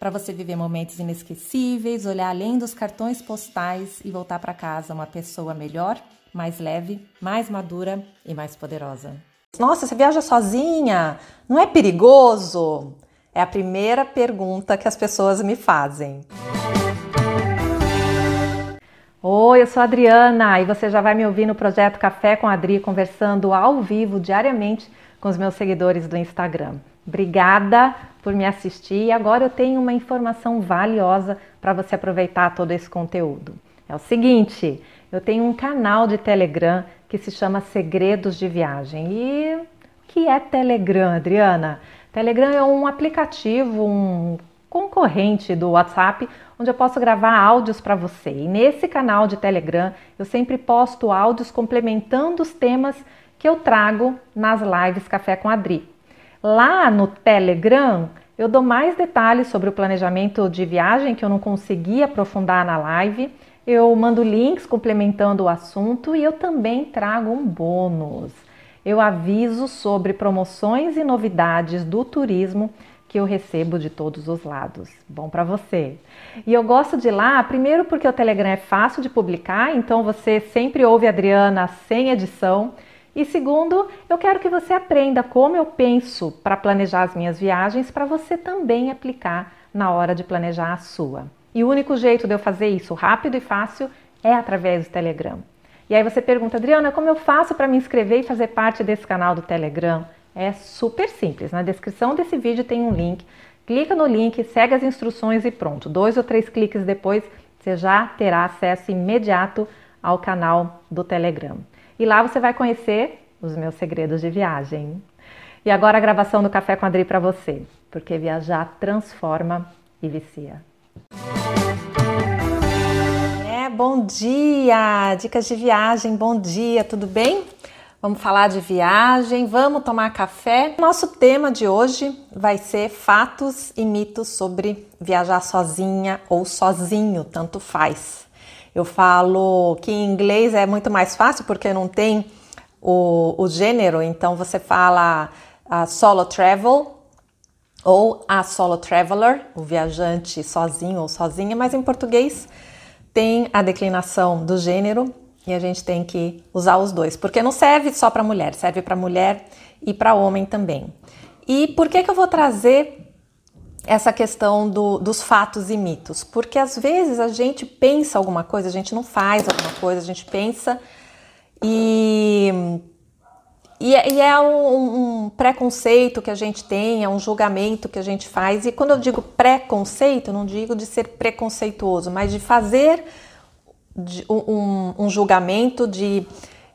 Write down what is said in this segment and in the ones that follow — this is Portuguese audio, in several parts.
para você viver momentos inesquecíveis, olhar além dos cartões postais e voltar para casa uma pessoa melhor, mais leve, mais madura e mais poderosa. Nossa, você viaja sozinha? Não é perigoso? É a primeira pergunta que as pessoas me fazem. Oi, eu sou a Adriana e você já vai me ouvir no projeto Café com a Adri, conversando ao vivo diariamente com os meus seguidores do Instagram. Obrigada por me assistir e agora eu tenho uma informação valiosa para você aproveitar todo esse conteúdo. É o seguinte, eu tenho um canal de Telegram que se chama Segredos de Viagem. E o que é Telegram, Adriana? Telegram é um aplicativo, um concorrente do WhatsApp, onde eu posso gravar áudios para você. E nesse canal de Telegram eu sempre posto áudios complementando os temas que eu trago nas lives Café com Adri. Lá no Telegram, eu dou mais detalhes sobre o planejamento de viagem que eu não consegui aprofundar na live. Eu mando links complementando o assunto e eu também trago um bônus. Eu aviso sobre promoções e novidades do turismo que eu recebo de todos os lados. Bom para você. E eu gosto de lá, primeiro porque o Telegram é fácil de publicar, então você sempre ouve a Adriana sem edição. E segundo, eu quero que você aprenda como eu penso para planejar as minhas viagens para você também aplicar na hora de planejar a sua. E o único jeito de eu fazer isso rápido e fácil é através do Telegram. E aí você pergunta, Adriana, como eu faço para me inscrever e fazer parte desse canal do Telegram? É super simples. Na descrição desse vídeo tem um link. Clica no link, segue as instruções e pronto. Dois ou três cliques depois, você já terá acesso imediato ao canal do Telegram. E lá você vai conhecer os meus segredos de viagem. E agora a gravação do Café com Adri para você, porque viajar transforma e vicia. É, bom dia! Dicas de viagem, bom dia, tudo bem? Vamos falar de viagem, vamos tomar café. Nosso tema de hoje vai ser fatos e mitos sobre viajar sozinha ou sozinho, tanto faz. Eu falo que em inglês é muito mais fácil porque não tem o, o gênero, então você fala a solo travel ou a solo traveler, o viajante sozinho ou sozinha, mas em português tem a declinação do gênero e a gente tem que usar os dois, porque não serve só para mulher, serve para mulher e para homem também. E por que, que eu vou trazer essa questão do, dos fatos e mitos, porque às vezes a gente pensa alguma coisa, a gente não faz alguma coisa, a gente pensa e, e, é, e é um, um, preconceito que a gente tem, é um julgamento que a gente faz. E quando eu digo preconceito, não digo de ser preconceituoso, mas de fazer de, um, um julgamento, de,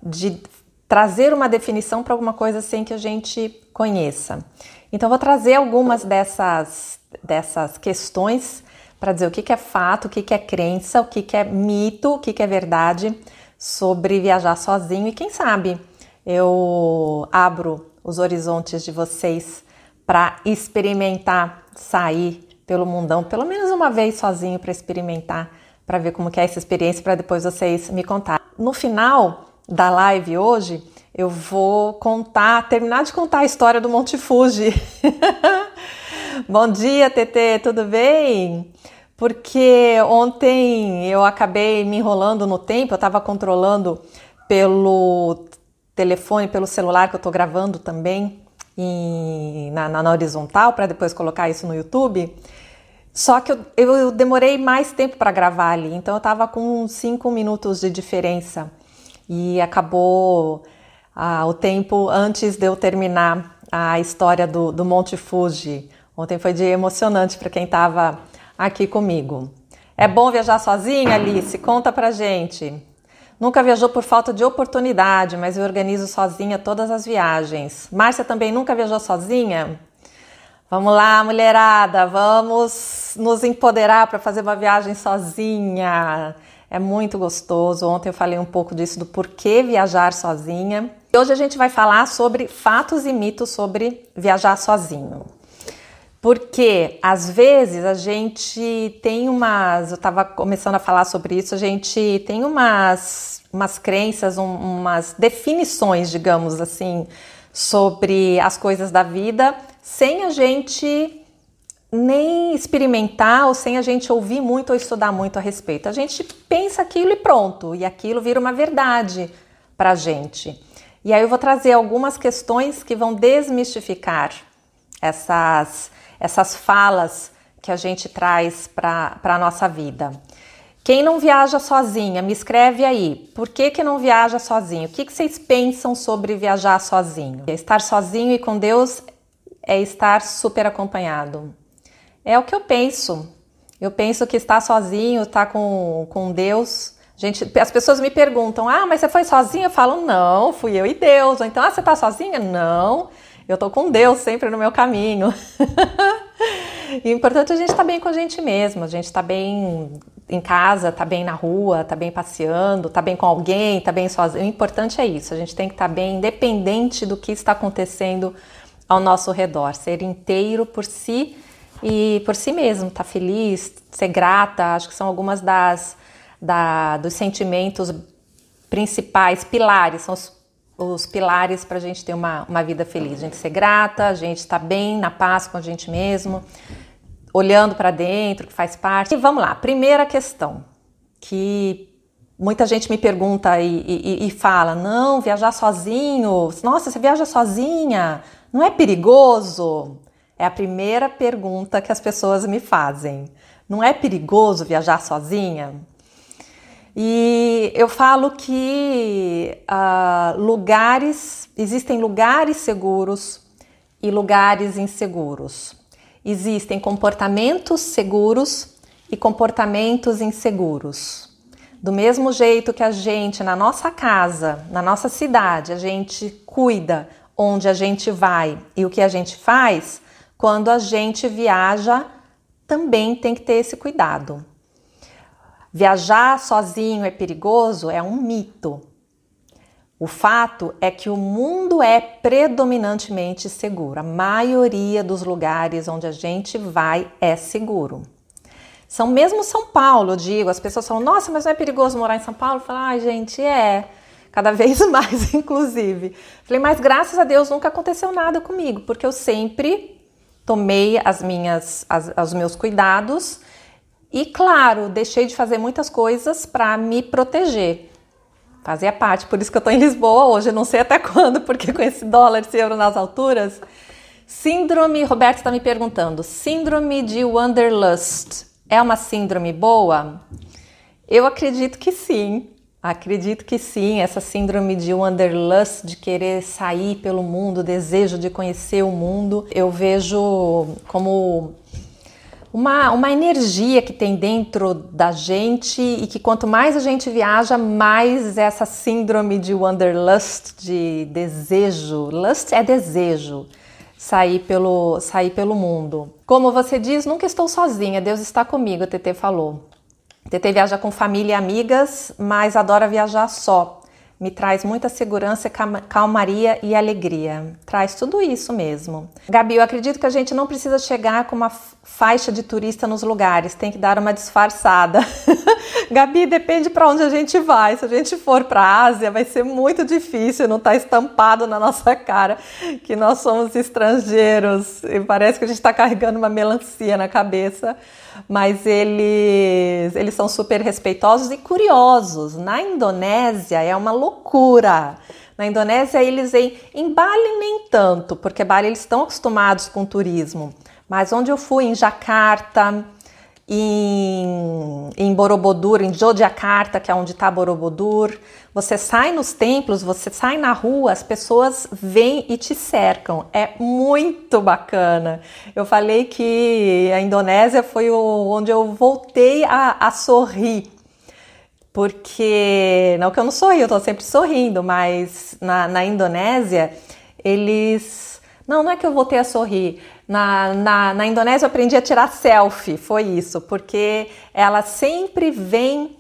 de trazer uma definição para alguma coisa sem que a gente conheça. Então, vou trazer algumas dessas, dessas questões para dizer o que, que é fato, o que, que é crença, o que, que é mito, o que, é verdade sobre viajar sozinho. E quem sabe eu abro os horizontes de vocês para experimentar sair pelo mundão, pelo menos uma vez sozinho para experimentar, para ver como é essa experiência, para depois vocês me contar. No final da live hoje, eu vou contar, terminar de contar a história do Monte Fuji. Bom dia, TT, tudo bem? Porque ontem eu acabei me enrolando no tempo, eu estava controlando pelo telefone, pelo celular que eu estou gravando também na, na, horizontal para depois colocar isso no YouTube. Só que eu, eu demorei mais tempo para gravar ali, então eu estava com 5 minutos de diferença e acabou ah, o tempo antes de eu terminar a história do, do Monte Fuji. Ontem foi dia emocionante para quem estava aqui comigo. É bom viajar sozinha, Alice? Conta pra gente. Nunca viajou por falta de oportunidade, mas eu organizo sozinha todas as viagens. Márcia também nunca viajou sozinha? Vamos lá, mulherada, vamos nos empoderar para fazer uma viagem sozinha. É muito gostoso. Ontem eu falei um pouco disso do porquê viajar sozinha. E hoje a gente vai falar sobre fatos e mitos sobre viajar sozinho. Porque às vezes a gente tem umas, eu estava começando a falar sobre isso, a gente tem umas, umas crenças, um, umas definições, digamos assim, sobre as coisas da vida, sem a gente nem experimentar ou sem a gente ouvir muito ou estudar muito a respeito. A gente pensa aquilo e pronto, e aquilo vira uma verdade para a gente. E aí eu vou trazer algumas questões que vão desmistificar essas essas falas que a gente traz para a nossa vida. Quem não viaja sozinha, me escreve aí. Por que, que não viaja sozinho? O que, que vocês pensam sobre viajar sozinho? Estar sozinho e com Deus é estar super acompanhado. É o que eu penso. Eu penso que estar sozinho, estar com, com Deus. Gente, as pessoas me perguntam: ah, mas você foi sozinha? Eu falo: não, fui eu e Deus. Ou então, ah, você está sozinha? Não. Eu tô com Deus sempre no meu caminho. e o importante é a gente estar tá bem com a gente mesmo, a gente tá bem em casa, tá bem na rua, tá bem passeando, tá bem com alguém, tá bem sozinho. O importante é isso, a gente tem que estar tá bem independente do que está acontecendo ao nosso redor, ser inteiro por si e por si mesmo, tá feliz, ser grata, acho que são algumas das da, dos sentimentos principais, pilares, são os os pilares para a gente ter uma, uma vida feliz. A gente ser grata, a gente estar tá bem, na paz com a gente mesmo, olhando para dentro, que faz parte. E vamos lá, primeira questão, que muita gente me pergunta e, e, e fala: não, viajar sozinho, nossa, você viaja sozinha, não é perigoso? É a primeira pergunta que as pessoas me fazem. Não é perigoso viajar sozinha? E eu falo que uh, lugares, existem lugares seguros e lugares inseguros. Existem comportamentos seguros e comportamentos inseguros. Do mesmo jeito que a gente, na nossa casa, na nossa cidade, a gente cuida onde a gente vai e o que a gente faz, quando a gente viaja, também tem que ter esse cuidado. Viajar sozinho é perigoso é um mito. O fato é que o mundo é predominantemente seguro. A maioria dos lugares onde a gente vai é seguro. São mesmo São Paulo, eu digo, as pessoas falam: "Nossa, mas não é perigoso morar em São Paulo?" Eu falo: "Ai, gente, é. Cada vez mais, inclusive." Falei: "Mas graças a Deus nunca aconteceu nada comigo, porque eu sempre tomei as minhas as, os meus cuidados e claro, deixei de fazer muitas coisas para me proteger. Fazia parte, por isso que eu estou em Lisboa hoje, não sei até quando, porque com esse dólar, esse euro nas alturas. Síndrome, Roberto está me perguntando, síndrome de Wanderlust é uma síndrome boa? Eu acredito que sim. Acredito que sim, essa síndrome de wanderlust, de querer sair pelo mundo, desejo de conhecer o mundo, eu vejo como uma, uma energia que tem dentro da gente e que quanto mais a gente viaja, mais essa síndrome de wanderlust, de desejo, lust é desejo, sair pelo, sair pelo mundo. Como você diz, nunca estou sozinha, Deus está comigo, a TT falou. TT viaja com família e amigas, mas adora viajar só me traz muita segurança, calmaria e alegria. Traz tudo isso mesmo. Gabi, eu acredito que a gente não precisa chegar com uma faixa de turista nos lugares, tem que dar uma disfarçada. Gabi, depende para onde a gente vai. Se a gente for para a Ásia, vai ser muito difícil não estar tá estampado na nossa cara que nós somos estrangeiros e parece que a gente está carregando uma melancia na cabeça mas eles, eles são super respeitosos e curiosos. Na Indonésia é uma loucura. Na Indonésia eles em, em Bali nem tanto, porque Bali eles estão acostumados com turismo. Mas onde eu fui em Jakarta, em, em Borobudur, em Jogjakarta, que é onde está Borobudur. Você sai nos templos, você sai na rua, as pessoas vêm e te cercam. É muito bacana. Eu falei que a Indonésia foi onde eu voltei a, a sorrir. Porque, não que eu não sorri, eu estou sempre sorrindo, mas na, na Indonésia, eles Não, não é que eu voltei a sorrir. Na, na, na Indonésia eu aprendi a tirar selfie, foi isso, porque ela sempre vem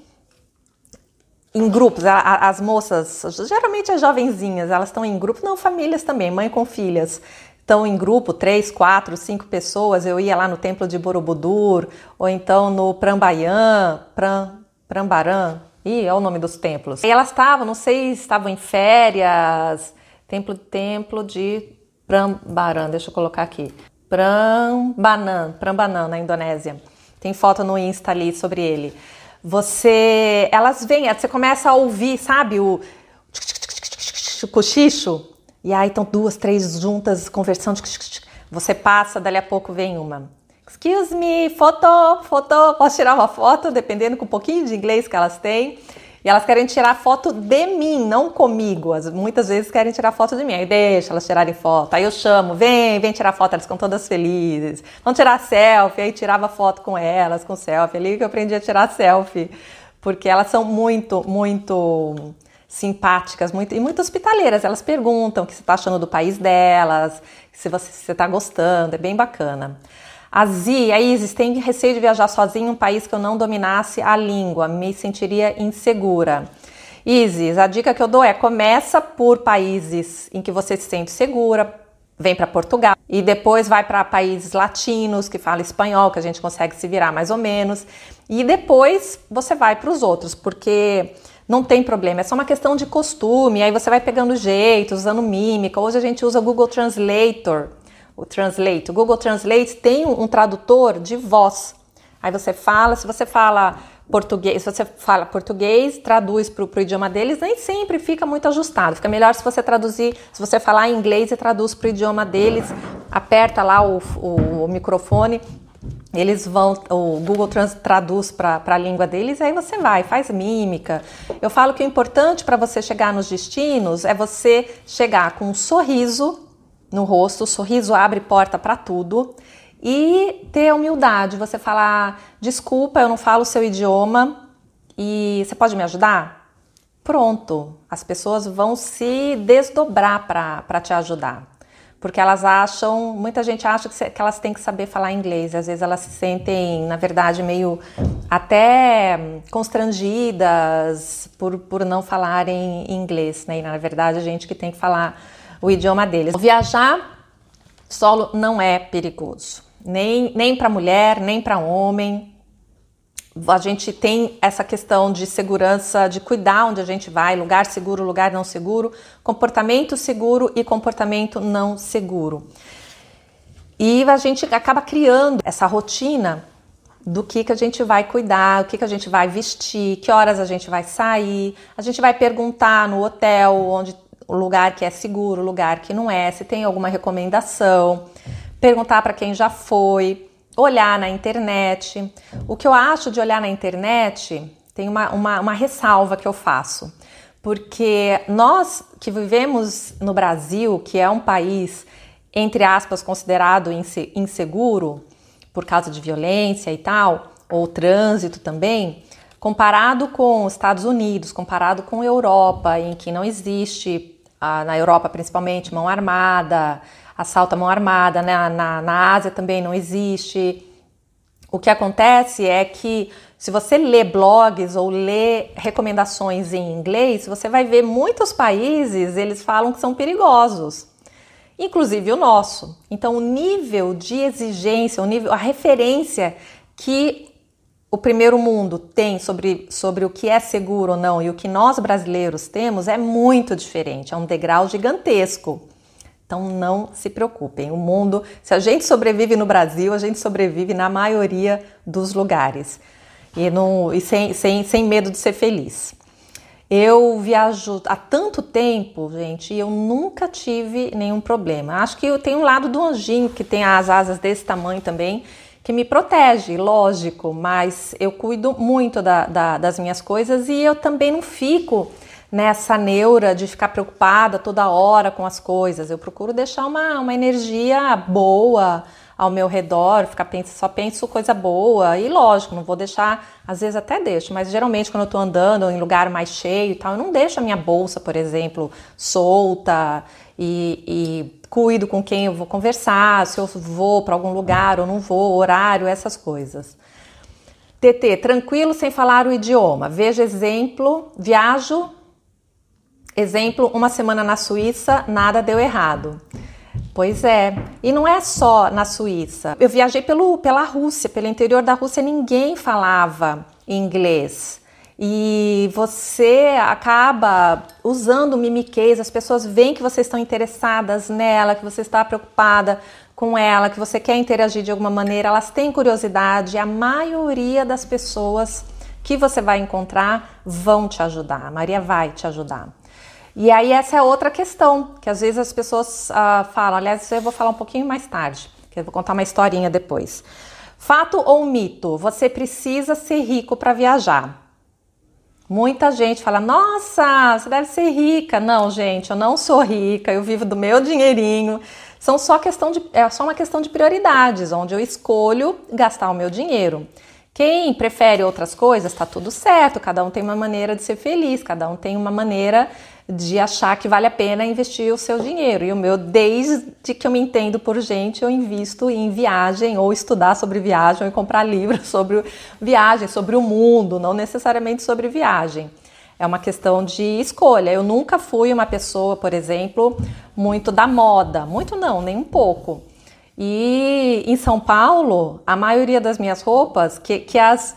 em grupos, as moças, geralmente as jovenzinhas, elas estão em grupos, não, famílias também, mãe com filhas, estão em grupo, três, quatro, cinco pessoas. Eu ia lá no templo de Borobudur, ou então no Prambayan, Pram, Prambaran, e é o nome dos templos. E elas estavam, não sei, estavam em férias, templo, templo de Prambaran, deixa eu colocar aqui. Prambanan, Prambanan, na Indonésia. Tem foto no Insta ali sobre ele você, elas vêm, você começa a ouvir, sabe, o cochicho, e aí estão duas, três juntas conversando, você passa, dali a pouco vem uma. Excuse me, foto, foto, posso tirar uma foto, dependendo com um pouquinho de inglês que elas têm. E elas querem tirar foto de mim, não comigo. As, muitas vezes querem tirar foto de mim. Aí deixa elas tirarem foto. Aí eu chamo, vem, vem tirar foto. Elas ficam todas felizes. Vamos tirar selfie. Aí tirava foto com elas, com selfie. Ali que eu aprendi a tirar selfie. Porque elas são muito, muito simpáticas muito, e muito hospitaleiras. Elas perguntam o que você está achando do país delas, se você está gostando. É bem bacana. A Zi, a Isis, tem receio de viajar sozinha em um país que eu não dominasse a língua, me sentiria insegura. Isis, a dica que eu dou é começa por países em que você se sente segura, vem para Portugal e depois vai para países latinos que falam espanhol, que a gente consegue se virar mais ou menos, e depois você vai para os outros, porque não tem problema, é só uma questão de costume, aí você vai pegando jeito, usando mímica. Hoje a gente usa o Google Translator o Translate. O Google Translate tem um, tradutor de voz. Aí você fala, se você fala português, se você fala português, traduz para o idioma deles, nem sempre fica muito ajustado. Fica melhor se você traduzir, se você falar em inglês e traduz para o idioma deles, aperta lá o, o, o microfone, eles vão, o Google traduz para a língua deles, aí você vai, faz mímica. Eu falo que o importante para você chegar nos destinos é você chegar com um sorriso no rosto, o sorriso abre porta para tudo. E ter humildade, você falar: desculpa, eu não falo o seu idioma e você pode me ajudar? Pronto, as pessoas vão se desdobrar para te ajudar. Porque elas acham, muita gente acha que, que elas têm que saber falar inglês, às vezes elas se sentem, na verdade, meio até constrangidas por, por não falarem inglês, né? E na verdade a gente que tem que falar o idioma deles. Viajar solo não é perigoso, nem, nem para mulher, nem para homem. A gente tem essa questão de segurança, de cuidar onde a gente vai, lugar seguro, lugar não seguro, comportamento seguro e comportamento não seguro. E a gente acaba criando essa rotina do que, que a gente vai cuidar, o que, que a gente vai vestir, que horas a gente vai sair. A gente vai perguntar no hotel onde o lugar que é seguro, o lugar que não é, se tem alguma recomendação, perguntar para quem já foi, olhar na internet. O que eu acho de olhar na internet tem uma, uma, uma ressalva que eu faço, porque nós que vivemos no Brasil, que é um país, entre aspas, considerado inseguro por causa de violência e tal, ou trânsito também, comparado com os Estados Unidos, comparado com Europa, em que não existe na Europa principalmente, mão armada, assalto à mão armada, né? na, na Ásia também não existe. O que acontece é que se você lê blogs ou lê recomendações em inglês, você vai ver muitos países, eles falam que são perigosos. Inclusive o nosso. Então, o nível de exigência, o nível, a referência que o primeiro mundo tem sobre, sobre o que é seguro ou não e o que nós brasileiros temos é muito diferente, é um degrau gigantesco. Então não se preocupem, o mundo, se a gente sobrevive no Brasil, a gente sobrevive na maioria dos lugares e, não, e sem, sem, sem medo de ser feliz. Eu viajo há tanto tempo, gente, e eu nunca tive nenhum problema. Acho que eu tenho um lado do anjinho que tem as asas desse tamanho também que me protege, lógico, mas eu cuido muito da, da, das minhas coisas e eu também não fico nessa neura de ficar preocupada toda hora com as coisas. Eu procuro deixar uma, uma energia boa ao meu redor, ficar penso, só penso coisa boa. E lógico, não vou deixar, às vezes até deixo, mas geralmente quando eu tô andando em lugar mais cheio e tal, eu não deixo a minha bolsa, por exemplo, solta e, e cuido com quem eu vou conversar, se eu vou para algum lugar ou não vou, horário, essas coisas. TT, tranquilo sem falar o idioma. Veja exemplo, viajo. Exemplo, uma semana na Suíça, nada deu errado. Pois é, e não é só na Suíça. Eu viajei pelo, pela Rússia, pelo interior da Rússia, ninguém falava inglês e você acaba usando mimiquez, as pessoas veem que vocês estão interessadas nela, que você está preocupada com ela, que você quer interagir de alguma maneira, elas têm curiosidade. A maioria das pessoas que você vai encontrar vão te ajudar. A Maria vai te ajudar. E aí essa é outra questão, que às vezes as pessoas uh, falam, aliás, isso eu vou falar um pouquinho mais tarde, que eu vou contar uma historinha depois. Fato ou mito? Você precisa ser rico para viajar. Muita gente fala: Nossa, você deve ser rica. Não, gente, eu não sou rica, eu vivo do meu dinheirinho. São só questão de, é só uma questão de prioridades, onde eu escolho gastar o meu dinheiro. Quem prefere outras coisas, está tudo certo, cada um tem uma maneira de ser feliz, cada um tem uma maneira de achar que vale a pena investir o seu dinheiro. E o meu, desde que eu me entendo por gente, eu invisto em viagem, ou estudar sobre viagem, ou comprar livros sobre viagem, sobre o mundo, não necessariamente sobre viagem. É uma questão de escolha. Eu nunca fui uma pessoa, por exemplo, muito da moda. Muito não, nem um pouco. E em São Paulo, a maioria das minhas roupas, que, que as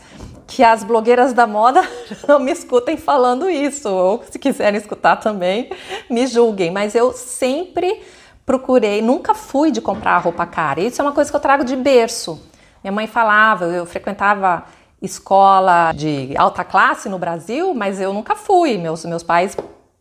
que as blogueiras da moda não me escutem falando isso, ou se quiserem escutar também, me julguem, mas eu sempre procurei, nunca fui de comprar roupa cara. Isso é uma coisa que eu trago de berço. Minha mãe falava, eu frequentava escola de alta classe no Brasil, mas eu nunca fui. Meus, meus pais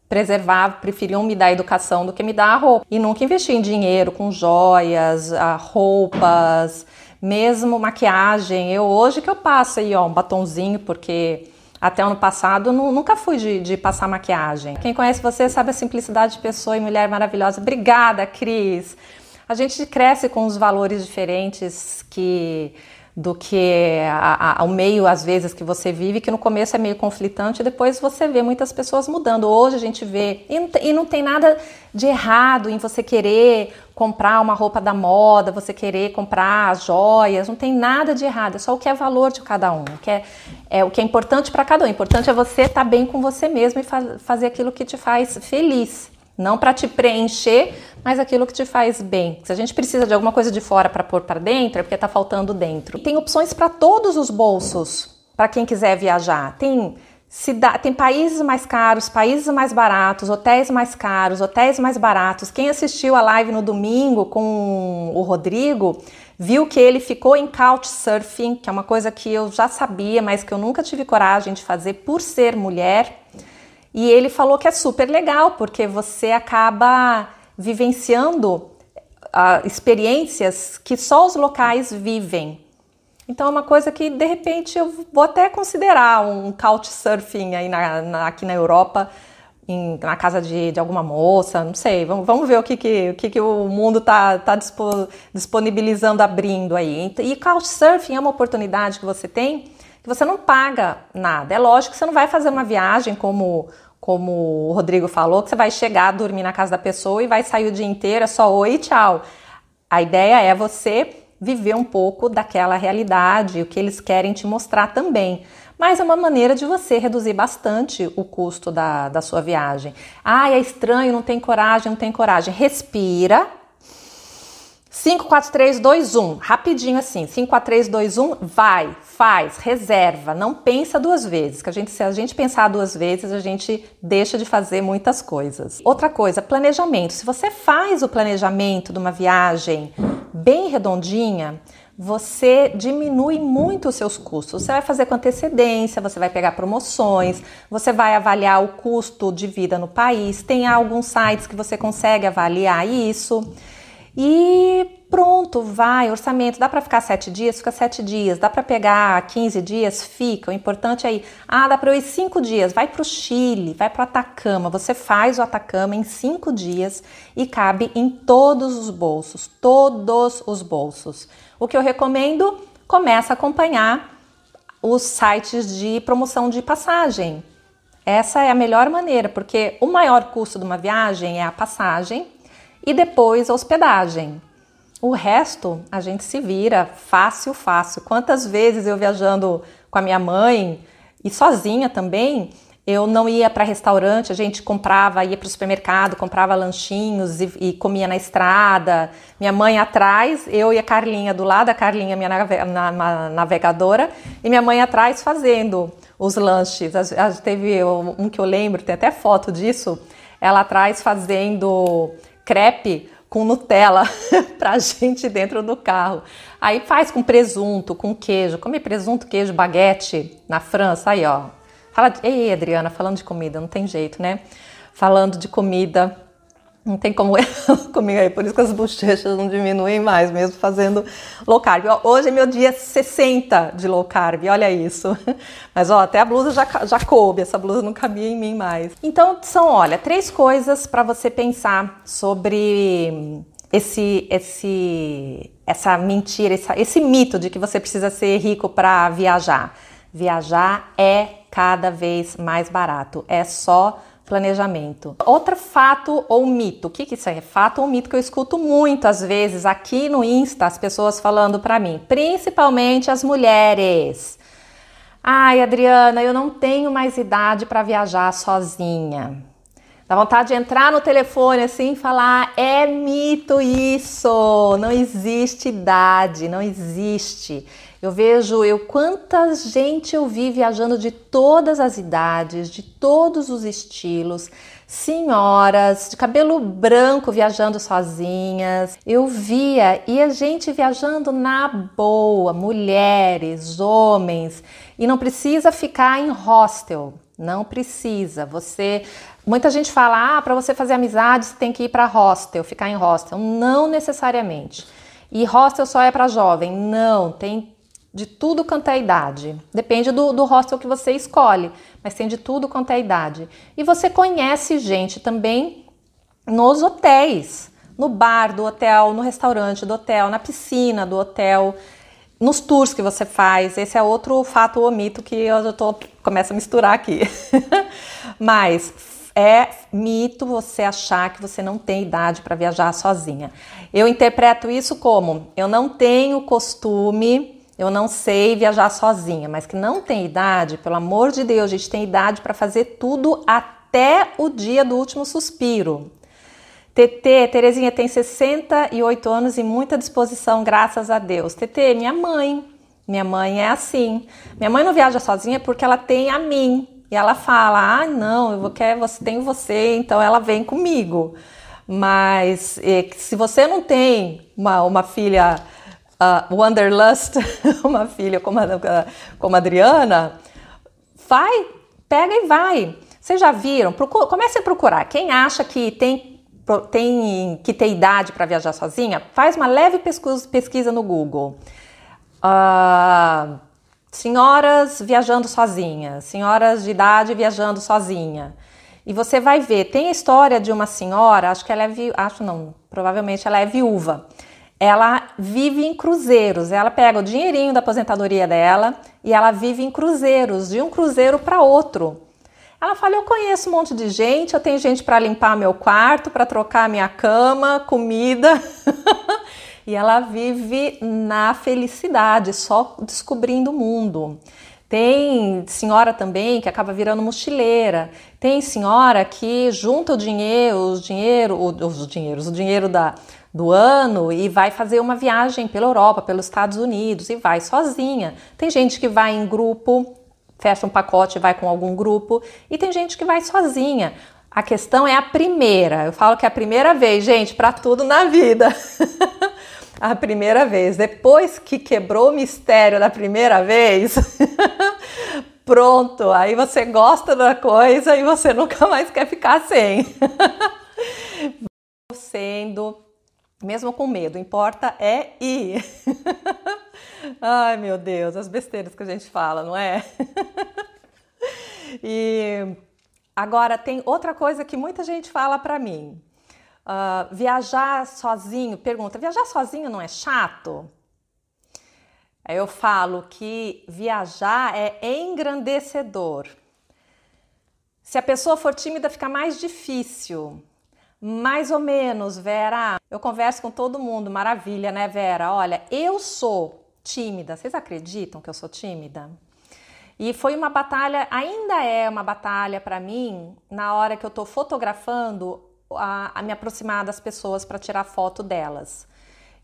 preservavam, preferiam me dar educação do que me dar a roupa. E nunca investi em dinheiro com joias, roupas mesmo maquiagem. Eu hoje que eu passo aí, ó, um batonzinho, porque até ano passado nunca fui de, de, passar maquiagem. Quem conhece você sabe a simplicidade de pessoa e mulher maravilhosa. Obrigada, Cris. A gente cresce com os valores diferentes que do que a, a, o meio, às vezes, que você vive, que no começo é meio conflitante, depois você vê muitas pessoas mudando. Hoje a gente vê, e não, tem, e não tem nada de errado em você querer comprar uma roupa da moda, você querer comprar joias, não tem nada de errado, é só o que é valor de cada um, o que é, é o que é importante para cada um. O importante é você estar tá bem com você mesmo e fa fazer aquilo que te faz feliz. Não para te preencher, mas aquilo que te faz bem. Se a gente precisa de alguma coisa de fora para pôr para dentro, é porque está faltando dentro. Tem opções para todos os bolsos, para quem quiser viajar. Tem tem países mais caros, países mais baratos, hotéis mais caros, hotéis mais baratos. Quem assistiu a live no domingo com o Rodrigo viu que ele ficou em couchsurfing, que é uma coisa que eu já sabia, mas que eu nunca tive coragem de fazer por ser mulher. E ele falou que é super legal, porque você acaba vivenciando uh, experiências que só os locais vivem. Então é uma coisa que de repente eu vou até considerar um couchsurfing aí na, na, aqui na Europa, em, na casa de, de, alguma moça, não sei. Vamos, vamos ver o que, que, o, que, que o mundo está tá disponibilizando, abrindo aí. E couchsurfing é uma oportunidade que você tem que você não paga nada. É lógico que você não vai fazer uma viagem como como o Rodrigo falou, que você vai chegar, dormir na casa da pessoa e vai sair o dia inteiro, é só oi e tchau. A ideia é você viver um pouco daquela realidade, o que eles querem te mostrar também. Mas é uma maneira de você reduzir bastante o custo da, da sua viagem. Ah, é estranho, não tem coragem, não tem coragem. Respira. 5, 4, 3, 2, 1. Rapidinho assim. 5, 4, 3, 2, 1. Vai faz, reserva, não pensa duas vezes, que a gente se a gente pensar duas vezes, a gente deixa de fazer muitas coisas. Outra coisa, planejamento. Se você faz o planejamento de uma viagem bem redondinha, você diminui muito os seus custos. Você vai fazer com antecedência, você vai pegar promoções, você vai avaliar o custo de vida no país. Tem alguns sites que você consegue avaliar isso. E pronto, vai, orçamento, dá para ficar sete dias, fica sete dias, dá para pegar 15 dias, fica. O importante é ir, ah, dá para eu ir cinco dias, vai para o Chile, vai para o Atacama. Você faz o Atacama em cinco dias e cabe em todos os bolsos, todos os bolsos. O que eu recomendo, começa a acompanhar os sites de promoção de passagem. Essa é a melhor maneira, porque o maior custo de uma viagem é a passagem e depois hospedagem. O resto a gente se vira fácil, fácil. Quantas vezes eu viajando com a minha mãe e sozinha também, eu não ia para restaurante, a gente comprava, ia para o supermercado, comprava lanchinhos e, e, comia na estrada. Minha mãe atrás, eu e a Carlinha do lado, a Carlinha minha navegadora, e minha mãe atrás fazendo os lanches. A, a, teve um que eu lembro, tem até foto disso, ela atrás fazendo crepe com Nutella pra gente dentro do carro. Aí faz com presunto, com queijo. Come presunto, queijo, baguete na França, aí ó, Fala de... Ei, Adriana, falando de comida, não tem jeito, né? Falando de comida, não tem como comigo aí, por isso que as bochechas não diminuem mais, mesmo fazendo low carb. Hoje é meu dia 60 de low carb, olha isso. Mas ó, até a blusa já, já coube, essa blusa não cabia em mim mais. Então são, olha, três coisas para você pensar sobre esse, esse, essa mentira, esse, esse mito de que você precisa ser rico para viajar. Viajar é cada vez mais barato. É só planejamento. Outro fato ou mito. O que, que isso é? Fato ou mito que eu escuto muitas vezes aqui no Insta, as pessoas falando para mim, principalmente as mulheres. Ai, Adriana, eu não tenho mais idade para viajar sozinha. Dá vontade de entrar no telefone assim e falar: é mito isso, não existe idade, não existe. Eu vejo eu quanta gente eu vi viajando de todas as idades, de todos os estilos, senhoras de cabelo branco viajando sozinhas. Eu via e a gente viajando na boa, mulheres, homens, e não precisa ficar em hostel. Não precisa. Você, muita gente fala, ah, para você fazer amizade você tem que ir para hostel, ficar em hostel. Não necessariamente. E hostel só é para jovem? Não, tem de tudo quanto é idade. Depende do, do hostel que você escolhe, mas tem de tudo quanto é idade. E você conhece gente também nos hotéis, no bar do hotel, no restaurante do hotel, na piscina do hotel, nos tours que você faz. Esse é outro fato ou mito que eu já tô começa a misturar aqui. mas é mito você achar que você não tem idade para viajar sozinha. Eu interpreto isso como eu não tenho costume eu não sei viajar sozinha, mas que não tem idade, pelo amor de Deus, a gente tem idade para fazer tudo até o dia do último suspiro. TT, Terezinha tem 68 anos e muita disposição, graças a Deus. TT, minha mãe. Minha mãe é assim. Minha mãe não viaja sozinha porque ela tem a mim. E ela fala: "Ah, não, eu quero, você tenho você", então ela vem comigo. Mas se você não tem uma, uma filha uh, Wanderlust, uma filha como a, como a Adriana, vai, pega e vai. Vocês já viram? Procura, comece a procurar. Quem acha que tem, tem que ter idade para viajar sozinha, faz uma leve pesquisa no Google. Uh, senhoras viajando sozinhas, senhoras de idade viajando sozinha. E você vai ver, tem a história de uma senhora, acho que ela é viúva, acho não, provavelmente ela é viúva ela vive em cruzeiros. Ela pega o dinheirinho da aposentadoria dela e ela vive em cruzeiros, de um cruzeiro para outro. Ela fala: Eu conheço um monte de gente, eu tenho gente para limpar meu quarto, para trocar minha cama, comida. e ela vive na felicidade, só descobrindo o mundo. Tem senhora também que acaba virando mochileira. Tem senhora que junta o dinheiro, os dinheiro, os dinheiros, o dinheiro da, do ano e vai fazer uma viagem pela Europa, pelos Estados Unidos e vai sozinha. Tem gente que vai em grupo, fecha um pacote e vai com algum grupo, e tem gente que vai sozinha. A questão é a primeira. Eu falo que é a primeira vez, gente, para tudo na vida. a primeira vez. Depois que quebrou o mistério da primeira vez, pronto, aí você gosta da coisa e você nunca mais quer ficar sem. Sendo mesmo com medo, importa é ir. Ai, meu Deus, as besteiras que a gente fala, não é? e agora tem outra coisa que muita gente fala para mim. Uh, viajar sozinho, pergunta, viajar sozinho não é chato? Eu falo que viajar é engrandecedor. Se a pessoa for tímida, fica mais difícil. Mais ou menos, Vera. Eu converso com todo mundo, maravilha, né, Vera? Olha, eu sou tímida. Vocês acreditam que eu sou tímida? E foi uma batalha, ainda é uma batalha para mim, na hora que eu estou fotografando, a, a me aproximar das pessoas para tirar foto delas.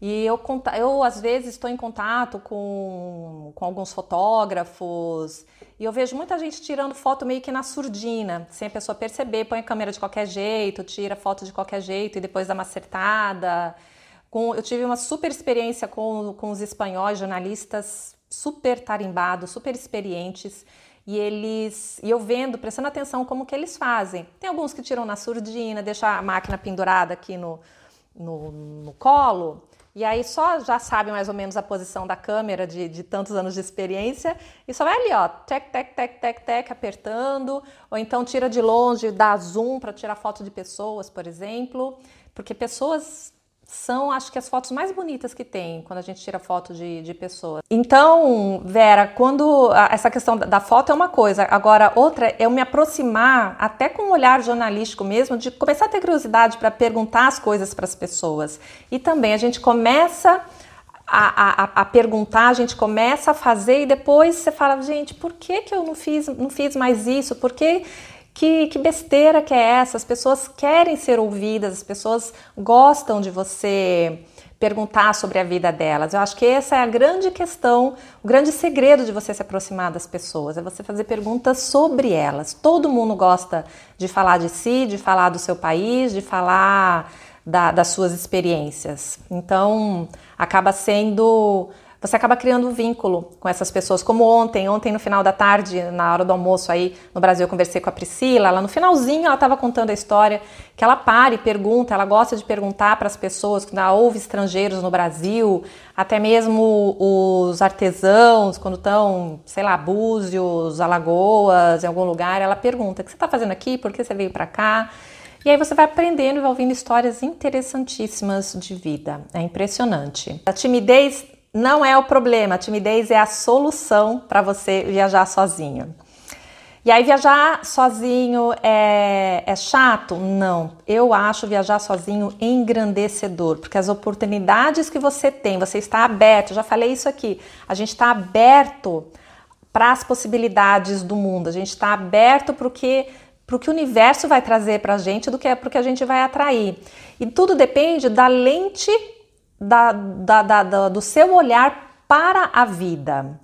E eu, eu às vezes estou em contato com, com alguns fotógrafos e eu vejo muita gente tirando foto meio que na surdina, sem a pessoa perceber, põe a câmera de qualquer jeito, tira foto de qualquer jeito e depois dá uma acertada. Com, eu tive uma super experiência com, com os espanhóis, jornalistas super tarimbados, super experientes. E eles, e eu vendo, prestando atenção como que eles fazem. Tem alguns que tiram na surdina, deixam a máquina pendurada aqui no, no, no colo, e aí só já sabe mais ou menos a posição da câmera de, de tantos anos de experiência e só vai ali, ó, tec, tec, tec, tec, tec, apertando, ou então tira de longe, dá zoom para tirar foto de pessoas, por exemplo, porque pessoas são, acho que, as fotos mais bonitas que tem quando a gente tira foto de, de pessoas. Então, Vera, quando essa questão da foto é uma coisa, agora outra é eu me aproximar, até com um olhar jornalístico mesmo, de começar a ter curiosidade para perguntar as coisas para as pessoas. E também a gente começa. A, a, a, perguntar, a gente começa a fazer e depois você fala, gente, por que, que eu não fiz, não fiz mais isso? Por que que, que besteira que é essa? As pessoas querem ser ouvidas, as pessoas gostam de você perguntar sobre a vida delas. Eu acho que essa é a grande questão, o grande segredo de você se aproximar das pessoas, é você fazer perguntas sobre elas. Todo mundo gosta de falar de si, de falar do seu país, de falar da, das suas experiências. Então, acaba sendo você acaba criando um vínculo com essas pessoas. Como ontem, ontem no final da tarde, na hora do almoço aí no Brasil, eu conversei com a Priscila, ela no finalzinho ela estava contando a história que ela para e pergunta, ela gosta de perguntar para as pessoas, quando houve estrangeiros no Brasil, até mesmo os artesãos, quando estão, sei lá, Búzios, Alagoas, em algum lugar, ela pergunta: o que você está fazendo aqui? Por que você veio para cá? E aí você vai aprendendo e vai ouvindo histórias interessantíssimas de vida. É impressionante. A timidez não é o problema, a timidez é a solução para você viajar sozinho. E aí, viajar sozinho é, é, chato? Não. Eu acho viajar sozinho engrandecedor, porque as oportunidades que você tem, você está aberto, já falei isso aqui, a gente está aberto para as possibilidades do mundo, a gente está aberto para o que para o que o universo vai trazer para a gente do que é o que a gente vai atrair. E tudo depende da lente da, da, da, do seu olhar para a vida.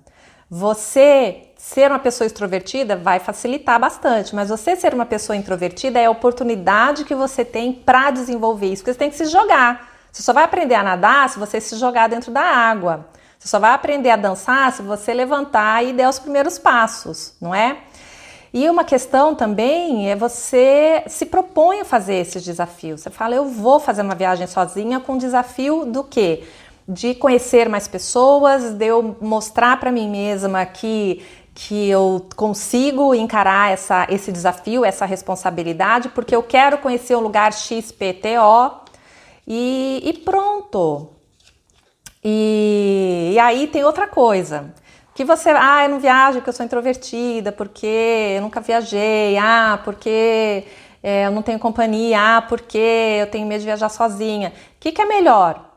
Você ser uma pessoa extrovertida vai facilitar bastante, mas você ser uma pessoa introvertida é a oportunidade que você tem para desenvolver isso, porque você tem que se jogar. Você só vai aprender a nadar se você se jogar dentro da água. Você só vai aprender a dançar se você levantar e der os primeiros passos, não é? E uma questão também é você se propõe a fazer esses desafios. Você fala, eu vou fazer uma viagem sozinha com desafio do quê? De conhecer mais pessoas, de eu mostrar para mim mesma que que eu consigo encarar essa, esse desafio, essa responsabilidade, porque eu quero conhecer o lugar XPTO e, e pronto. E, e aí tem outra coisa que você, ah, eu não viajo porque eu sou introvertida, porque eu nunca viajei, ah, porque é, eu não tenho companhia, ah, porque eu tenho medo de viajar sozinha. O que, que é melhor?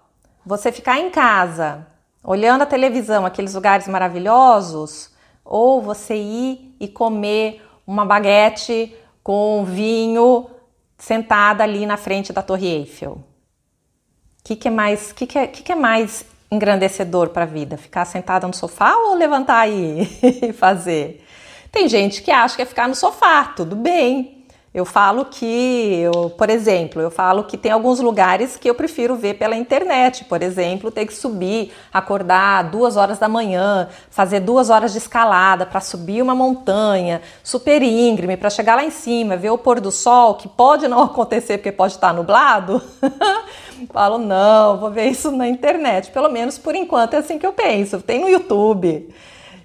Você ficar em casa, olhando a televisão, aqueles lugares maravilhosos, ou você ir e comer uma baguete com vinho sentada ali na frente da Torre Eiffel? O que, que é mais, que que é, que, que é mais engrandecedor para a vida? Ficar sentada no sofá ou levantar e fazer? Tem gente que acha que é ficar no sofá, tudo bem. Eu falo que, eu, por exemplo, eu falo que tem alguns lugares que eu prefiro ver pela internet. Por exemplo, ter que subir, acordar duas horas da manhã, fazer duas horas de escalada para subir uma montanha super íngreme, para chegar lá em cima, ver o pôr do sol, que pode não acontecer porque pode estar nublado. falo, não, vou ver isso na internet. Pelo menos por enquanto é assim que eu penso. Tem no YouTube.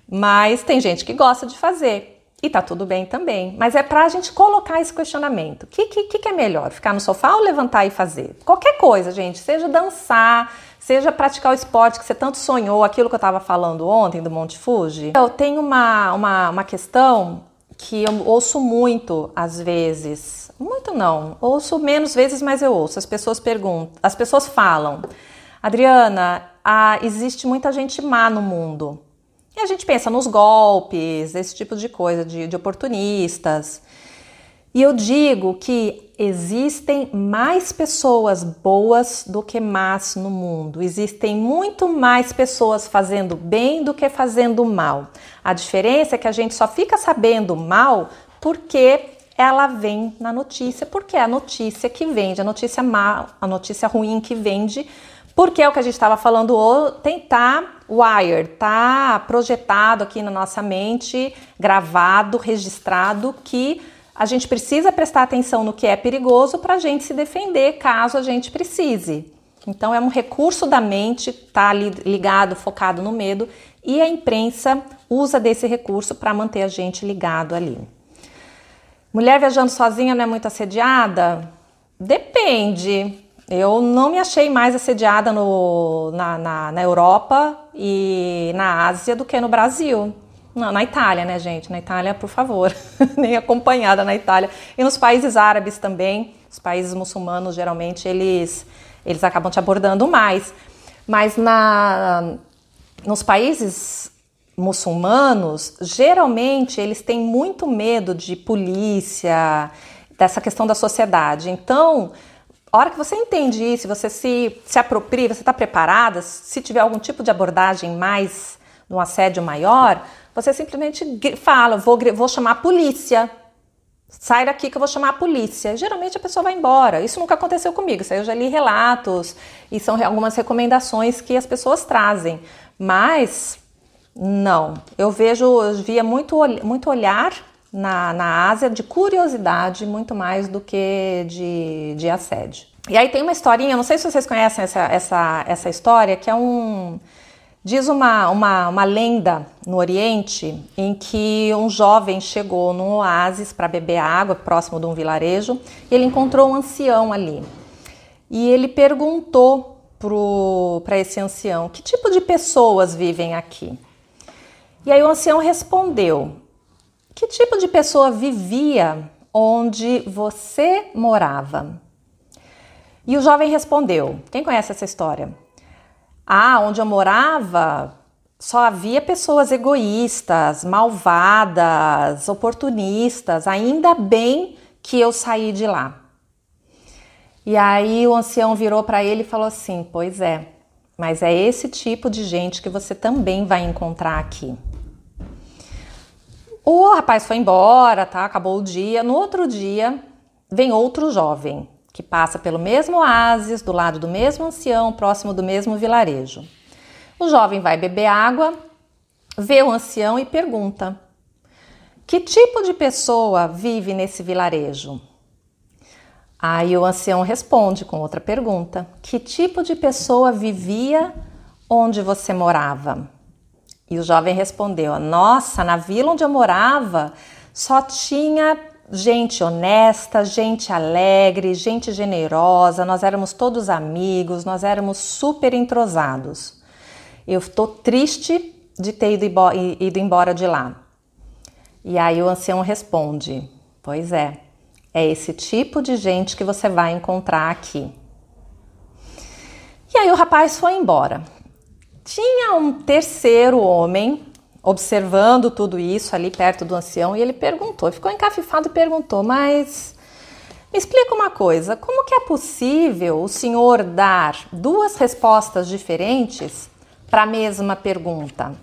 Mas tem gente que gosta de fazer. E tá tudo bem também. Mas é pra gente colocar esse questionamento. O que, que, que é melhor? Ficar no sofá ou levantar e fazer? Qualquer coisa, gente. Seja dançar, seja praticar o esporte que você tanto sonhou, aquilo que eu estava falando ontem do Monte Fuji. Eu tenho uma, uma, uma questão que eu ouço muito às vezes. Muito não, ouço menos vezes, mas eu ouço. As pessoas perguntam, as pessoas falam, Adriana, ah, existe muita gente má no mundo. A gente pensa nos golpes, esse tipo de coisa, de, de oportunistas. E eu digo que existem mais pessoas boas do que más no mundo. Existem muito mais pessoas fazendo bem do que fazendo mal. A diferença é que a gente só fica sabendo mal porque ela vem na notícia, porque é a notícia que vende, a notícia mal, a notícia ruim que vende, porque é o que a gente estava falando, tentar wire, tá projetado aqui na nossa mente, gravado, registrado que a gente precisa prestar atenção no que é perigoso para a gente se defender caso a gente precise. Então é um recurso da mente, tá ligado, focado no medo, e a imprensa usa desse recurso para manter a gente ligado ali. Mulher viajando sozinha não é muito assediada? Depende. Eu não me achei mais assediada no, na, na, na Europa e na Ásia do que no Brasil. Não, na Itália, né, gente? Na Itália, por favor, nem acompanhada na Itália. E nos países árabes também, os países muçulmanos, geralmente, eles, eles acabam te abordando mais. Mas na, nos países muçulmanos, geralmente, eles têm muito medo de polícia, dessa questão da sociedade. Então, a hora que você entende isso, você se, se apropria, você está preparada, se tiver algum tipo de abordagem mais, no assédio maior, você simplesmente fala, vou, vou chamar a polícia. Sai daqui que eu vou chamar a polícia. Geralmente a pessoa vai embora. Isso nunca aconteceu comigo. Isso aí eu já li relatos e são algumas recomendações que as pessoas trazem. Mas não, eu vejo, eu via muito, muito olhar na, na Ásia de curiosidade, muito mais do que de, de assédio. E aí tem uma historinha, não sei se vocês conhecem essa, essa, essa história, que é um Diz uma, uma, uma lenda no Oriente em que um jovem chegou num oásis para beber água próximo de um vilarejo e ele encontrou um ancião ali. E ele perguntou para esse ancião: que tipo de pessoas vivem aqui? E aí o ancião respondeu: que tipo de pessoa vivia onde você morava? E o jovem respondeu: quem conhece essa história? Ah, onde eu morava só havia pessoas egoístas, malvadas, oportunistas. Ainda bem que eu saí de lá. E aí o ancião virou para ele e falou assim: Pois é, mas é esse tipo de gente que você também vai encontrar aqui. O rapaz foi embora, tá? Acabou o dia. No outro dia, vem outro jovem que passa pelo mesmo oásis, do lado do mesmo ancião, próximo do mesmo vilarejo. O jovem vai beber água, vê o ancião e pergunta: Que tipo de pessoa vive nesse vilarejo? Aí o ancião responde com outra pergunta: Que tipo de pessoa vivia onde você morava? E o jovem respondeu: Nossa, na vila onde eu morava só tinha gente honesta, gente alegre, gente generosa, nós éramos todos amigos, nós éramos super entrosados. Eu estou triste de ter ido, ido embora de lá. E aí o ancião responde: Pois é, é esse tipo de gente que você vai encontrar aqui. E aí o rapaz foi embora. Tinha um terceiro homem observando tudo isso ali perto do ancião e ele perguntou, ficou encafifado e perguntou: Mas me explica uma coisa, como que é possível o senhor dar duas respostas diferentes para a mesma pergunta?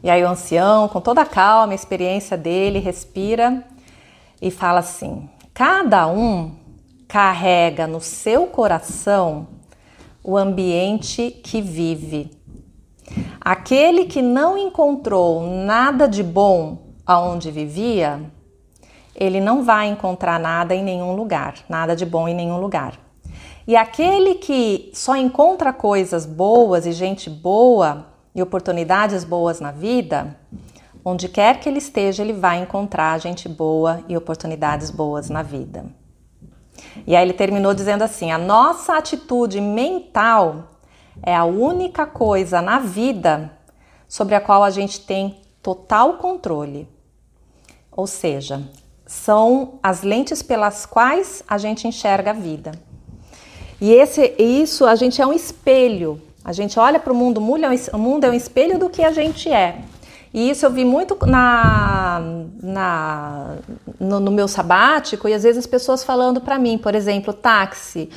E aí o ancião, com toda a calma, a experiência dele, respira e fala assim: cada um carrega no seu coração o ambiente que vive. Aquele que não encontrou nada de bom aonde vivia, ele não vai encontrar nada em nenhum lugar, nada de bom em nenhum lugar. E aquele que só encontra coisas boas e gente boa e oportunidades boas na vida, onde quer que ele esteja, ele vai encontrar gente boa e oportunidades boas na vida. E aí ele terminou dizendo assim: a nossa atitude mental é a única coisa na vida sobre a qual a gente tem total controle. ou seja, são as lentes pelas quais a gente enxerga a vida. E esse, isso a gente é um espelho. A gente olha para o mundo, o mundo é um espelho do que a gente é. E isso eu vi muito na, na no, no, meu sabático e às vezes as pessoas falando para mim, por exemplo, táxi.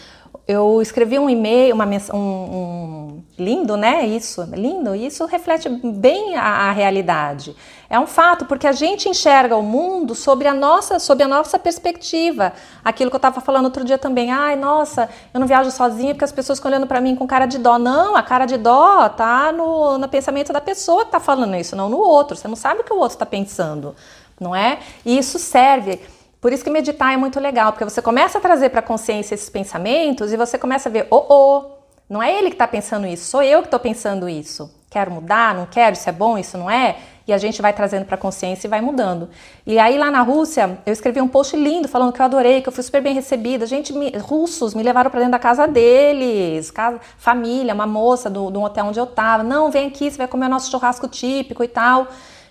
Eu escrevi um e-mail, uma um, um, lindo, né? Isso, lindo. Isso reflete bem a, a, realidade. É um fato porque a gente enxerga o mundo sobre a nossa, sobre a nossa perspectiva. Aquilo que eu estava falando outro dia também. Ai, nossa, eu não viajo sozinha porque as pessoas estão olhando para mim com cara de dó. Não, a cara de dó tá no, no pensamento da pessoa que está falando isso, não no outro. Você não sabe o que o outro está pensando, não é? E isso serve por isso que meditar é muito legal, porque você começa a trazer para a consciência esses pensamentos e você começa a ver, oh, oh, não é ele que está pensando isso, sou eu que estou pensando isso. Quero mudar, não quero, isso é bom, isso não é? E a gente vai trazendo para a consciência e vai mudando. E aí lá na Rússia, eu escrevi um post lindo falando que eu adorei, que eu fui super bem recebida. Gente, me, russos me levaram para dentro da casa deles, casa, família, uma moça do, do hotel onde eu estava. Não, vem aqui, você vai comer o nosso churrasco típico e tal.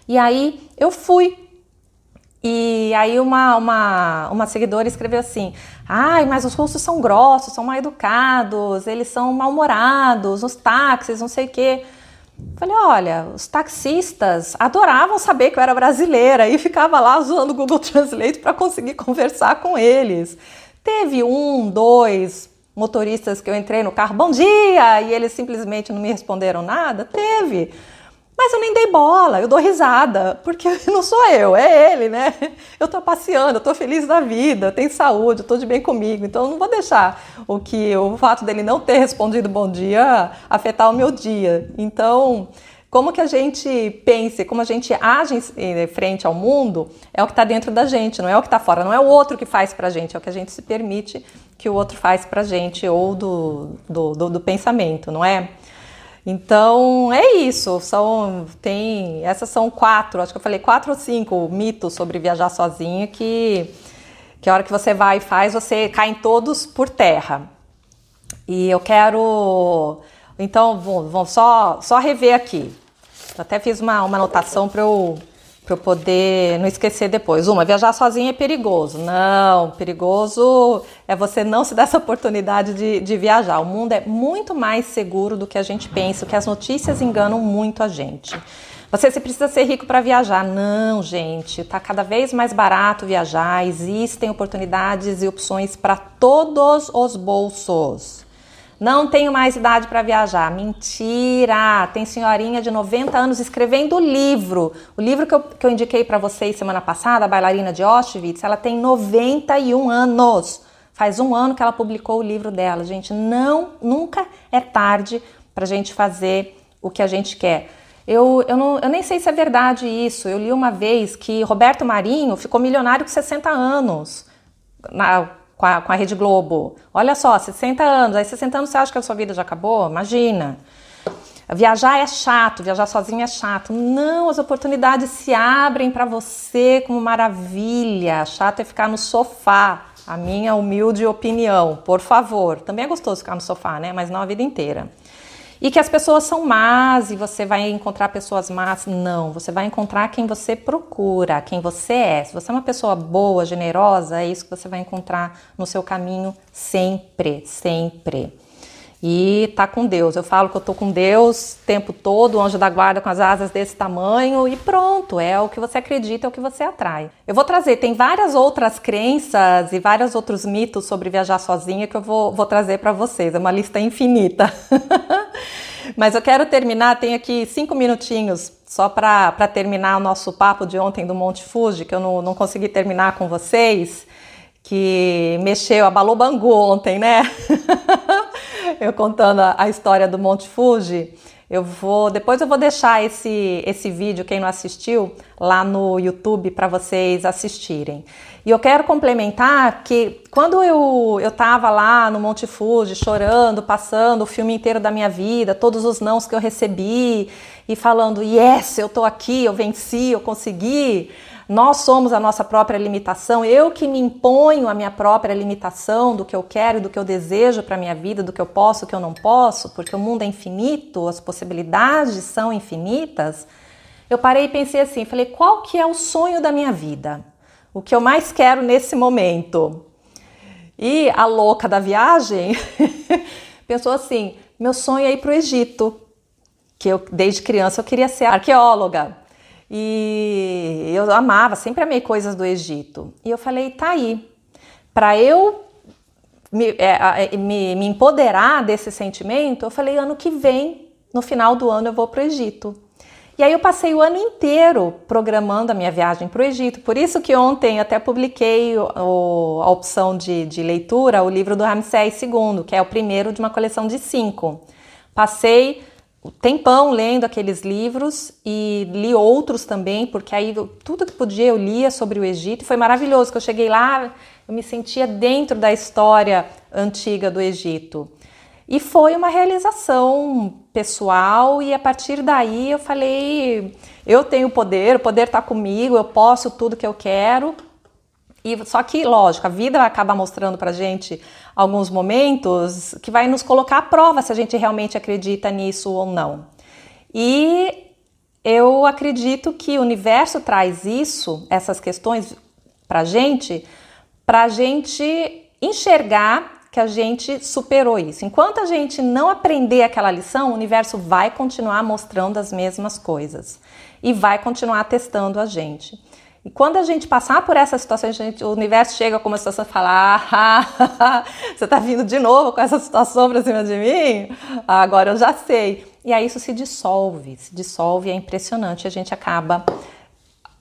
E aí eu fui e aí uma, uma, uma seguidora escreveu assim: ai, mas os russos são grossos, são mal educados, eles são mal-humorados, os táxis, não sei o quê. Falei, olha, os taxistas adoravam saber que eu era brasileira e ficava lá usando o Google Translate para conseguir conversar com eles. Teve um, dois motoristas que eu entrei no carro, bom dia, e eles simplesmente não me responderam nada. Teve. Mas eu nem dei bola, eu dou risada, porque não sou eu, é ele, né? Eu tô passeando, eu tô feliz da vida, tenho saúde, eu tô de bem comigo, então eu não vou deixar o que o fato dele não ter respondido bom dia afetar o meu dia. Então, como que a gente pense, como a gente age em frente ao mundo, é o que está dentro da gente, não é o que está fora, não é o outro que faz pra gente, é o que a gente se permite que o outro faz pra gente, ou do, do, do, do pensamento, não é? Então é isso. São tem essas são quatro, acho que eu falei quatro ou cinco mitos sobre viajar sozinha que que a hora que você vai e faz você cai em todos por terra. E eu quero então vou, vou só só rever aqui. Eu até fiz uma, uma anotação para eu para eu poder não esquecer depois. Uma, viajar sozinha é perigoso. Não, perigoso é você não se dar essa oportunidade de, de viajar. O mundo é muito mais seguro do que a gente pensa, que as notícias enganam muito a gente. Você se precisa ser rico para viajar. Não, gente, está cada vez mais barato viajar. Existem oportunidades e opções para todos os bolsos. Não tenho mais idade para viajar. Mentira! Tem senhorinha de 90 anos escrevendo livro. O livro que eu, que eu indiquei para vocês semana passada, a bailarina de Auschwitz, ela tem 91 anos. Faz um ano que ela publicou o livro dela. Gente, não, nunca é tarde para a gente fazer o que a gente quer. Eu, eu, não, eu nem sei se é verdade isso. Eu li uma vez que Roberto Marinho ficou milionário com 60 anos. Na, com a, com a Rede Globo. Olha só, 60 anos, aí 60 anos você acha que a sua vida já acabou? Imagina. Viajar é chato, viajar sozinho é chato. Não, as oportunidades se abrem para você como maravilha. Chato é ficar no sofá. A minha humilde opinião, por favor. Também é gostoso ficar no sofá, né? Mas não a vida inteira. E que as pessoas são más e você vai encontrar pessoas más. Não, você vai encontrar quem você procura, quem você é. Se você é uma pessoa boa, generosa, é isso que você vai encontrar no seu caminho sempre, sempre e tá com Deus. Eu falo que eu tô com Deus o tempo todo, o anjo da guarda com as asas desse tamanho e pronto, é o que você acredita, é o que você atrai. Eu vou trazer, tem várias outras crenças e vários outros mitos sobre viajar sozinha que eu vou, vou trazer para vocês, é uma lista infinita. Mas eu quero terminar, tem aqui cinco minutinhos só para terminar o nosso papo de ontem do Monte Fuji, que eu não, não consegui terminar com vocês que mexeu, abalou Bangu ontem, né? eu contando a, história do Monte Fuji. Eu vou, depois eu vou deixar esse esse vídeo quem não assistiu lá no YouTube para vocês assistirem. E eu quero complementar que quando eu eu tava lá no Monte Fuji chorando, passando o filme inteiro da minha vida, todos os nãos que eu recebi e falando, yes, eu tô aqui, eu venci, eu consegui. Nós somos a nossa própria limitação, eu que me imponho a minha própria limitação do que eu quero, do que eu desejo para minha vida, do que eu posso, do que eu não posso, porque o mundo é infinito, as possibilidades são infinitas. eu parei e pensei assim, falei, qual que é o sonho da minha vida? O que eu mais quero nesse momento? E a louca da viagem pensou assim, meu sonho é ir para o Egito, que eu desde criança eu queria ser arqueóloga. E eu amava, sempre amei coisas do Egito. E eu falei, tá aí, para eu me, é, me, me empoderar desse sentimento, eu falei, ano que vem, no final do ano, eu vou para o Egito. E aí eu passei o ano inteiro programando a minha viagem para o Egito. Por isso que ontem até publiquei o, a opção de, de, leitura, o livro do Ramsés II, que é o primeiro de uma coleção de cinco. Passei tempão lendo aqueles livros e li outros também, porque aí tudo que podia eu lia sobre o Egito. E foi maravilhoso que eu cheguei lá, eu me sentia dentro da história antiga do Egito. E foi uma realização pessoal, e a partir daí eu falei: eu tenho poder, o poder está comigo, eu posso tudo que eu quero. E só que, lógico, a vida vai acabar mostrando pra gente alguns momentos que vai nos colocar à prova se a gente realmente acredita nisso ou não. E eu acredito que o universo traz isso, essas questões pra gente, pra gente enxergar que a gente superou isso. Enquanto a gente não aprender aquela lição, o universo vai continuar mostrando as mesmas coisas e vai continuar testando a gente. E quando a gente passar por essa situação, gente, o universo chega com uma situação e fala: ah, você está vindo de novo com essa situação para cima de mim? Agora eu já sei. E aí isso se dissolve, se dissolve, é impressionante. A gente acaba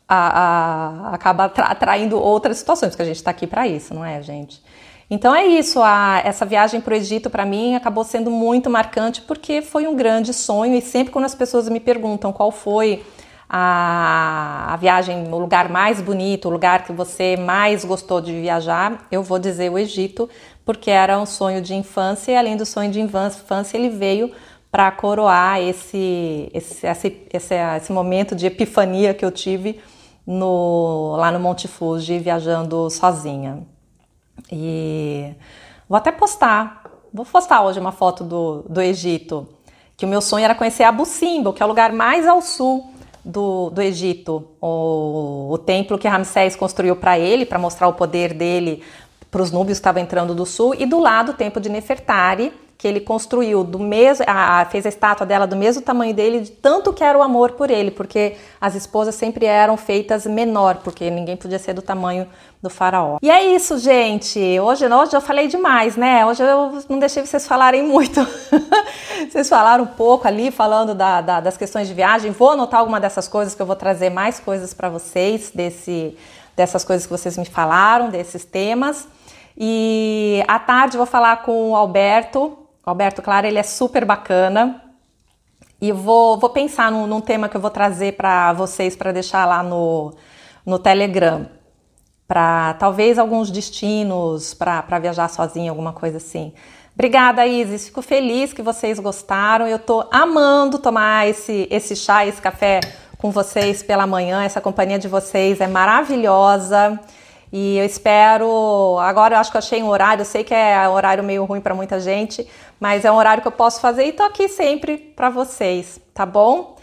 a, a, acaba atraindo outras situações, porque a gente está aqui para isso, não é, gente? Então é isso, a, essa viagem para o Egito para mim acabou sendo muito marcante porque foi um grande sonho e sempre quando as pessoas me perguntam qual foi a, a viagem, o lugar mais bonito, o lugar que você mais gostou de viajar, eu vou dizer o Egito, porque era um sonho de infância e além do sonho de infância ele veio para coroar esse, esse, esse, esse, esse momento de epifania que eu tive no, lá no Monte Fuji viajando sozinha. E vou até postar, vou postar hoje uma foto do, do Egito, que o meu sonho era conhecer Abu Simbel, que é o lugar mais ao sul do, do Egito, o, o templo que Ramsés construiu para ele, para mostrar o poder dele para os núbios que estavam entrando do sul, e do lado o templo de Nefertari, que ele construiu do mesmo, a, fez a estátua dela do mesmo tamanho dele, de tanto que era o amor por ele, porque as esposas sempre eram feitas menor, porque ninguém podia ser do tamanho do faraó. E é isso, gente. Hoje, hoje eu falei demais, né? Hoje eu não deixei vocês falarem muito. vocês falaram um pouco ali, falando da, da, das questões de viagem. Vou anotar alguma dessas coisas que eu vou trazer mais coisas para vocês desse, dessas coisas que vocês me falaram, desses temas. E à tarde vou falar com o Alberto, o Alberto, claro, ele é super bacana. E vou, vou pensar num, num tema que eu vou trazer para vocês para deixar lá no, no Telegram. Para talvez alguns destinos para viajar sozinha, alguma coisa assim. Obrigada, Isis. Fico feliz que vocês gostaram. Eu estou amando tomar esse, esse chá, esse café com vocês pela manhã. Essa companhia de vocês é maravilhosa. E eu espero. Agora eu acho que eu achei um horário, eu sei que é um horário meio ruim para muita gente, mas é um horário que eu posso fazer e tô aqui sempre para vocês, tá bom?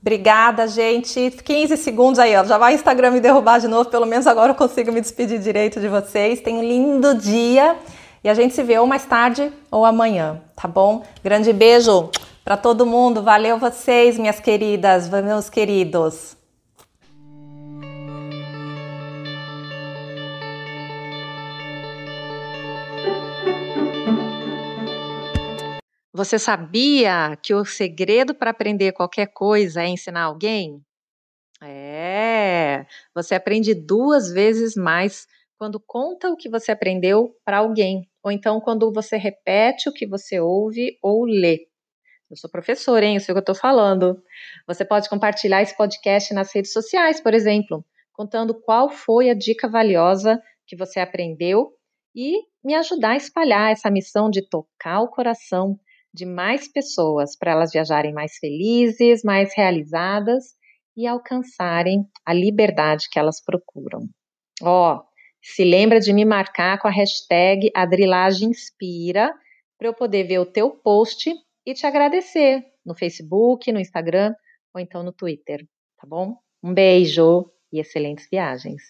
Obrigada, gente. 15 segundos aí, ó. Já vai o Instagram me derrubar de novo, pelo menos agora eu consigo me despedir direito de vocês. Tenha um lindo dia e a gente se vê ou mais tarde ou amanhã, tá bom? Grande beijo para todo mundo. Valeu vocês, minhas queridas, meus queridos. Você sabia que o segredo para aprender qualquer coisa é ensinar alguém? É, você aprende duas vezes mais quando conta o que você aprendeu para alguém, ou então quando você repete o que você ouve ou lê. Eu sou professora, hein? Eu sei o que eu estou falando. Você pode compartilhar esse podcast nas redes sociais, por exemplo, contando qual foi a dica valiosa que você aprendeu e me ajudar a espalhar essa missão de tocar o coração de mais pessoas para elas viajarem mais felizes, mais realizadas e alcançarem a liberdade que elas procuram. Ó, oh, se lembra de me marcar com a hashtag AdrilagemInspira para eu poder ver o teu post e te agradecer no Facebook, no Instagram ou então no Twitter, tá bom? Um beijo e excelentes viagens.